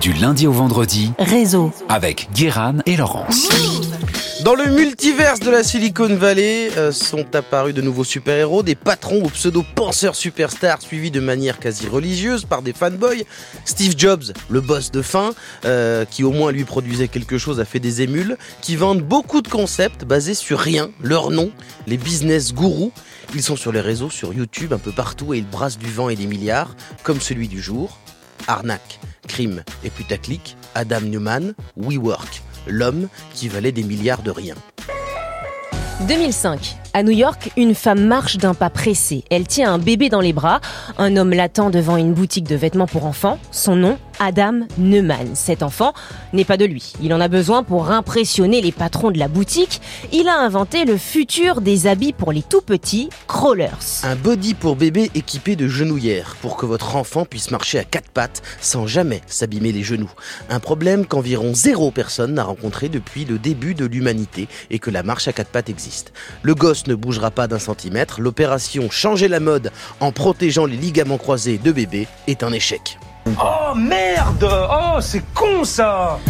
Du lundi au vendredi, Réseau. avec Guéran et Laurence. Dans le multiverse de la Silicon Valley euh, sont apparus de nouveaux super-héros, des patrons ou pseudo-penseurs superstars suivis de manière quasi religieuse par des fanboys. Steve Jobs, le boss de fin, euh, qui au moins lui produisait quelque chose, a fait des émules, qui vendent beaucoup de concepts basés sur rien, leur nom, les business gourous. Ils sont sur les réseaux, sur YouTube, un peu partout, et ils brassent du vent et des milliards, comme celui du jour. Arnaque, crime et putaclic, Adam Newman, WeWork, l'homme qui valait des milliards de rien. 2005. À New York, une femme marche d'un pas pressé. Elle tient un bébé dans les bras. Un homme l'attend devant une boutique de vêtements pour enfants. Son nom, Adam Neumann. Cet enfant n'est pas de lui. Il en a besoin pour impressionner les patrons de la boutique. Il a inventé le futur des habits pour les tout petits, crawlers. Un body pour bébé équipé de genouillères pour que votre enfant puisse marcher à quatre pattes sans jamais s'abîmer les genoux. Un problème qu'environ zéro personne n'a rencontré depuis le début de l'humanité et que la marche à quatre pattes existe. Le gosse ne bougera pas d'un centimètre. L'opération changer la mode en protégeant les ligaments croisés de bébé est un échec. Oh merde Oh c'est con ça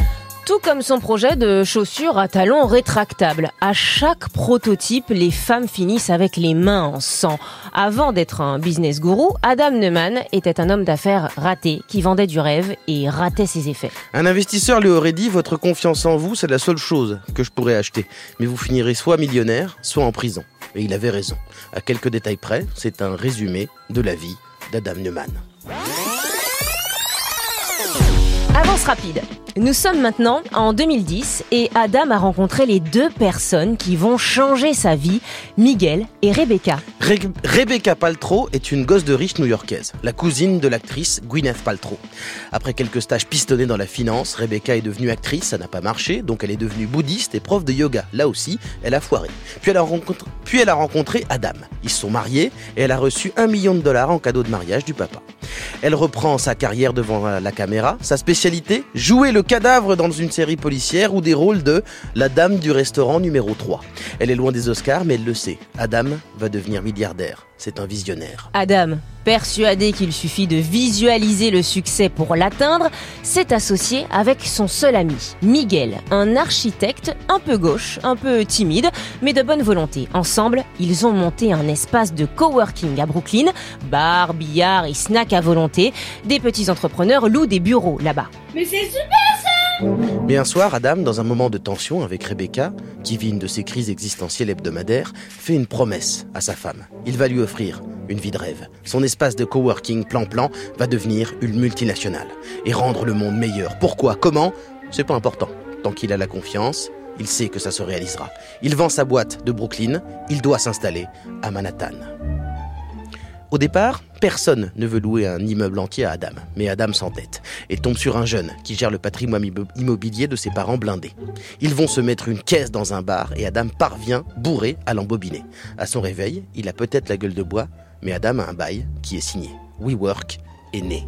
Tout comme son projet de chaussures à talons rétractables. À chaque prototype, les femmes finissent avec les mains en sang. Avant d'être un business gourou, Adam Neumann était un homme d'affaires raté qui vendait du rêve et ratait ses effets. Un investisseur lui aurait dit Votre confiance en vous, c'est la seule chose que je pourrais acheter. Mais vous finirez soit millionnaire, soit en prison. Et il avait raison. À quelques détails près, c'est un résumé de la vie d'Adam Neumann. Avance rapide. Nous sommes maintenant en 2010 et Adam a rencontré les deux personnes qui vont changer sa vie, Miguel et Rebecca. Re- Rebecca Paltrow est une gosse de riche new-yorkaise, la cousine de l'actrice Gwyneth Paltrow. Après quelques stages pistonnés dans la finance, Rebecca est devenue actrice, ça n'a pas marché, donc elle est devenue bouddhiste et prof de yoga. Là aussi, elle a foiré. Puis elle a rencontré, puis elle a rencontré Adam. Ils sont mariés et elle a reçu un million de dollars en cadeau de mariage du papa. Elle reprend sa carrière devant la caméra. Sa spécialité Jouer le cadavre dans une série policière ou des rôles de la dame du restaurant numéro 3. Elle est loin des Oscars, mais elle le sait. Adam va devenir milliardaire. C'est un visionnaire. Adam, persuadé qu'il suffit de visualiser le succès pour l'atteindre, s'est associé avec son seul ami, Miguel, un architecte un peu gauche, un peu timide, mais de bonne volonté. Ensemble, ils ont monté un espace de coworking à Brooklyn, bar, billard et snack à volonté. Des petits entrepreneurs louent des bureaux là-bas. Mais c'est super Mais un soir, Adam, dans un moment de tension avec Rebecca, qui vit une de ses crises existentielles hebdomadaires, fait une promesse à sa femme. Il va lui offrir une vie de rêve. Son espace de coworking plan-plan va devenir une multinationale et rendre le monde meilleur. Pourquoi? Comment? C'est pas important. Tant qu'il a la confiance, il sait que ça se réalisera. Il vend sa boîte de Brooklyn, il doit s'installer à Manhattan. Au départ, personne ne veut louer un immeuble entier à Adam, mais Adam s'entête et tombe sur un jeune qui gère le patrimoine immo- immobilier de ses parents blindés. Ils vont se mettre une caisse dans un bar et Adam parvient, bourré, à l'embobiner. À son réveil, il a peut-être la gueule de bois, mais Adam a un bail qui est signé. WeWork est né.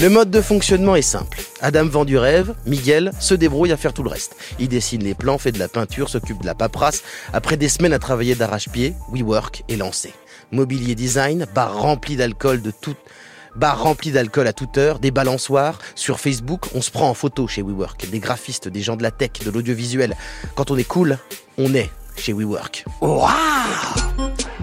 Le mode de fonctionnement est simple. Adam vend du rêve, Miguel se débrouille à faire tout le reste. Il dessine les plans, fait de la peinture, s'occupe de la paperasse. Après des semaines à travailler d'arrache-pied, WeWork est lancé. Mobilier design, bar rempli d'alcool de toute Bar rempli d'alcool à toute heure, des balançoires. Sur Facebook, on se prend en photo chez WeWork. Des graphistes, des gens de la tech, de l'audiovisuel. Quand on est cool, on est chez WeWork.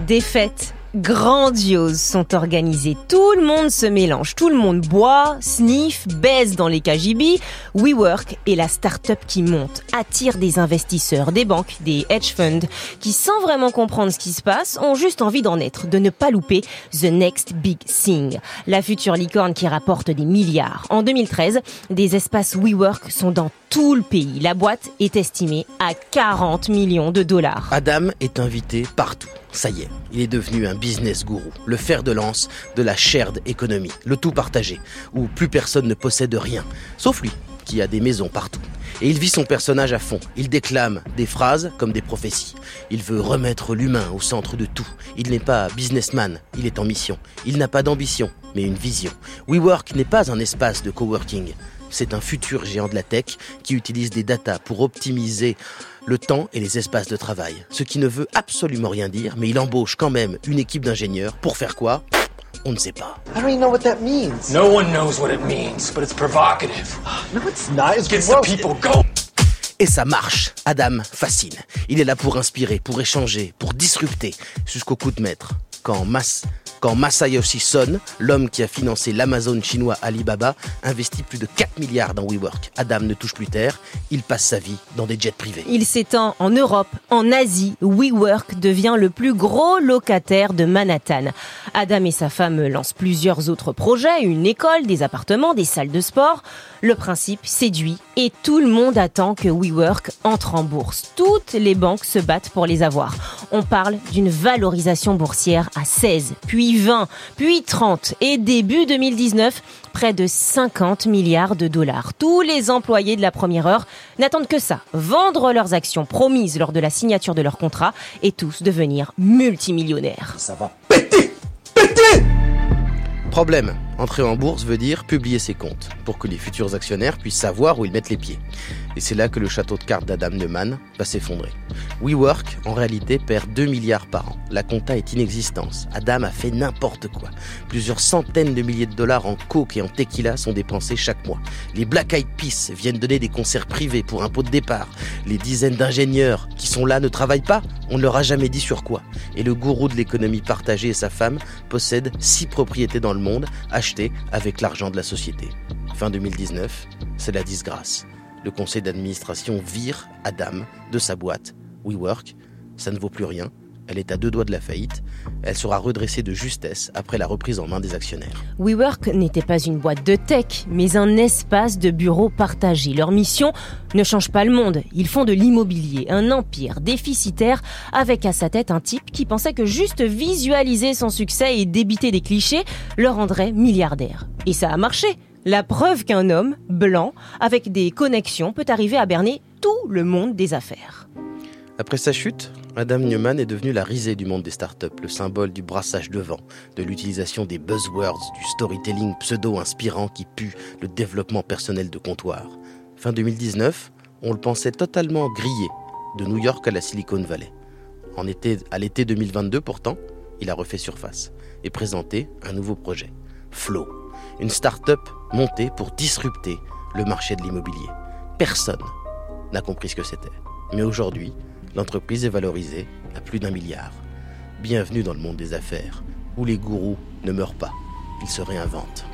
Des fêtes grandioses sont organisées. Tout le monde se mélange, tout le monde boit, sniffe, baise dans les KGB. WeWork est la start-up qui monte, attire des investisseurs, des banques, des hedge funds, qui sans vraiment comprendre ce qui se passe, ont juste envie d'en être, de ne pas louper the next big thing. La future licorne qui rapporte des milliards. En 2013, des espaces WeWork sont dans tout le pays. La boîte est estimée à 40 millions de dollars. Adam est invité partout. Ça y est, il est devenu un business gourou, le fer de lance de la shared economy, le tout partagé, où plus personne ne possède rien, sauf lui, qui a des maisons partout. Et il vit son personnage à fond. Il déclame des phrases comme des prophéties. Il veut remettre l'humain au centre de tout. Il n'est pas businessman, il est en mission. Il n'a pas d'ambition, mais une vision. WeWork n'est pas un espace de coworking. C'est un futur géant de la tech qui utilise des datas pour optimiser le temps et les espaces de travail. Ce qui ne veut absolument rien dire, mais il embauche quand même une équipe d'ingénieurs pour faire quoi? On ne sait pas. I don't even know what that means. No one knows what it means, but it's provocative. No, it's not. It's Gets the gross. people going. Et ça marche. Adam fascine. Il est là pour inspirer, pour échanger, pour disrupter, jusqu'au coup de maître. Quand Mas, quand Masayoshi Son, l'homme qui a financé l'Amazon chinois Alibaba, investit plus de 4 milliards dans WeWork. Adam ne touche plus terre, il passe sa vie dans des jets privés. Il s'étend en Europe, en Asie. WeWork devient le plus gros locataire de Manhattan. Adam et sa femme lancent plusieurs autres projets, une école, des appartements, des salles de sport. Le principe séduit et tout le monde attend que WeWork entre en bourse. Toutes les banques se battent pour les avoir. On parle d'une valorisation boursière à 16, puis 20, puis 30 et début 2019, près de 50 milliards de dollars. Tous les employés de la première heure n'attendent que ça, vendre leurs actions promises lors de la signature de leur contrat et tous devenir multimillionnaires. Ça va péter. Problème, entrer en bourse veut dire publier ses comptes, pour que les futurs actionnaires puissent savoir où ils mettent les pieds. Et c'est là que le château de cartes d'Adam Neumann va s'effondrer. WeWork, en réalité, perd 2 milliards par an. La compta est inexistence. Adam a fait n'importe quoi. Plusieurs centaines de milliers de dollars en coke et en tequila sont dépensés chaque mois. Les Black Eyed Peas viennent donner des concerts privés pour un pot de départ. Les dizaines d'ingénieurs qui sont là ne travaillent pas. On ne leur a jamais dit sur quoi. Et le gourou de l'économie partagée et sa femme possèdent six propriétés dans le monde achetées avec l'argent de la société. Fin 2019, c'est la disgrâce. Le conseil d'administration vire Adam de sa boîte. WeWork, ça ne vaut plus rien. Elle est à deux doigts de la faillite. Elle sera redressée de justesse après la reprise en main des actionnaires. WeWork n'était pas une boîte de tech, mais un espace de bureaux partagés. Leur mission ne change pas le monde. Ils font de l'immobilier, un empire déficitaire, avec à sa tête un type qui pensait que juste visualiser son succès et débiter des clichés le rendrait milliardaire. Et ça a marché. La preuve qu'un homme, blanc, avec des connexions, peut arriver à berner tout le monde des affaires. Après sa chute, Adam Newman est devenu la risée du monde des startups, le symbole du brassage de vent, de l'utilisation des buzzwords, du storytelling pseudo-inspirant qui pue le développement personnel de comptoir. Fin 2019, on le pensait totalement grillé, de New York à la Silicon Valley. En été, à l'été 2022, pourtant, il a refait surface et présenté un nouveau projet, Flow, une start-up montée pour disrupter le marché de l'immobilier. Personne n'a compris ce que c'était. Mais aujourd'hui, l'entreprise est valorisée à plus d'un milliard. Bienvenue dans le monde des affaires, où les gourous ne meurent pas, ils se réinventent.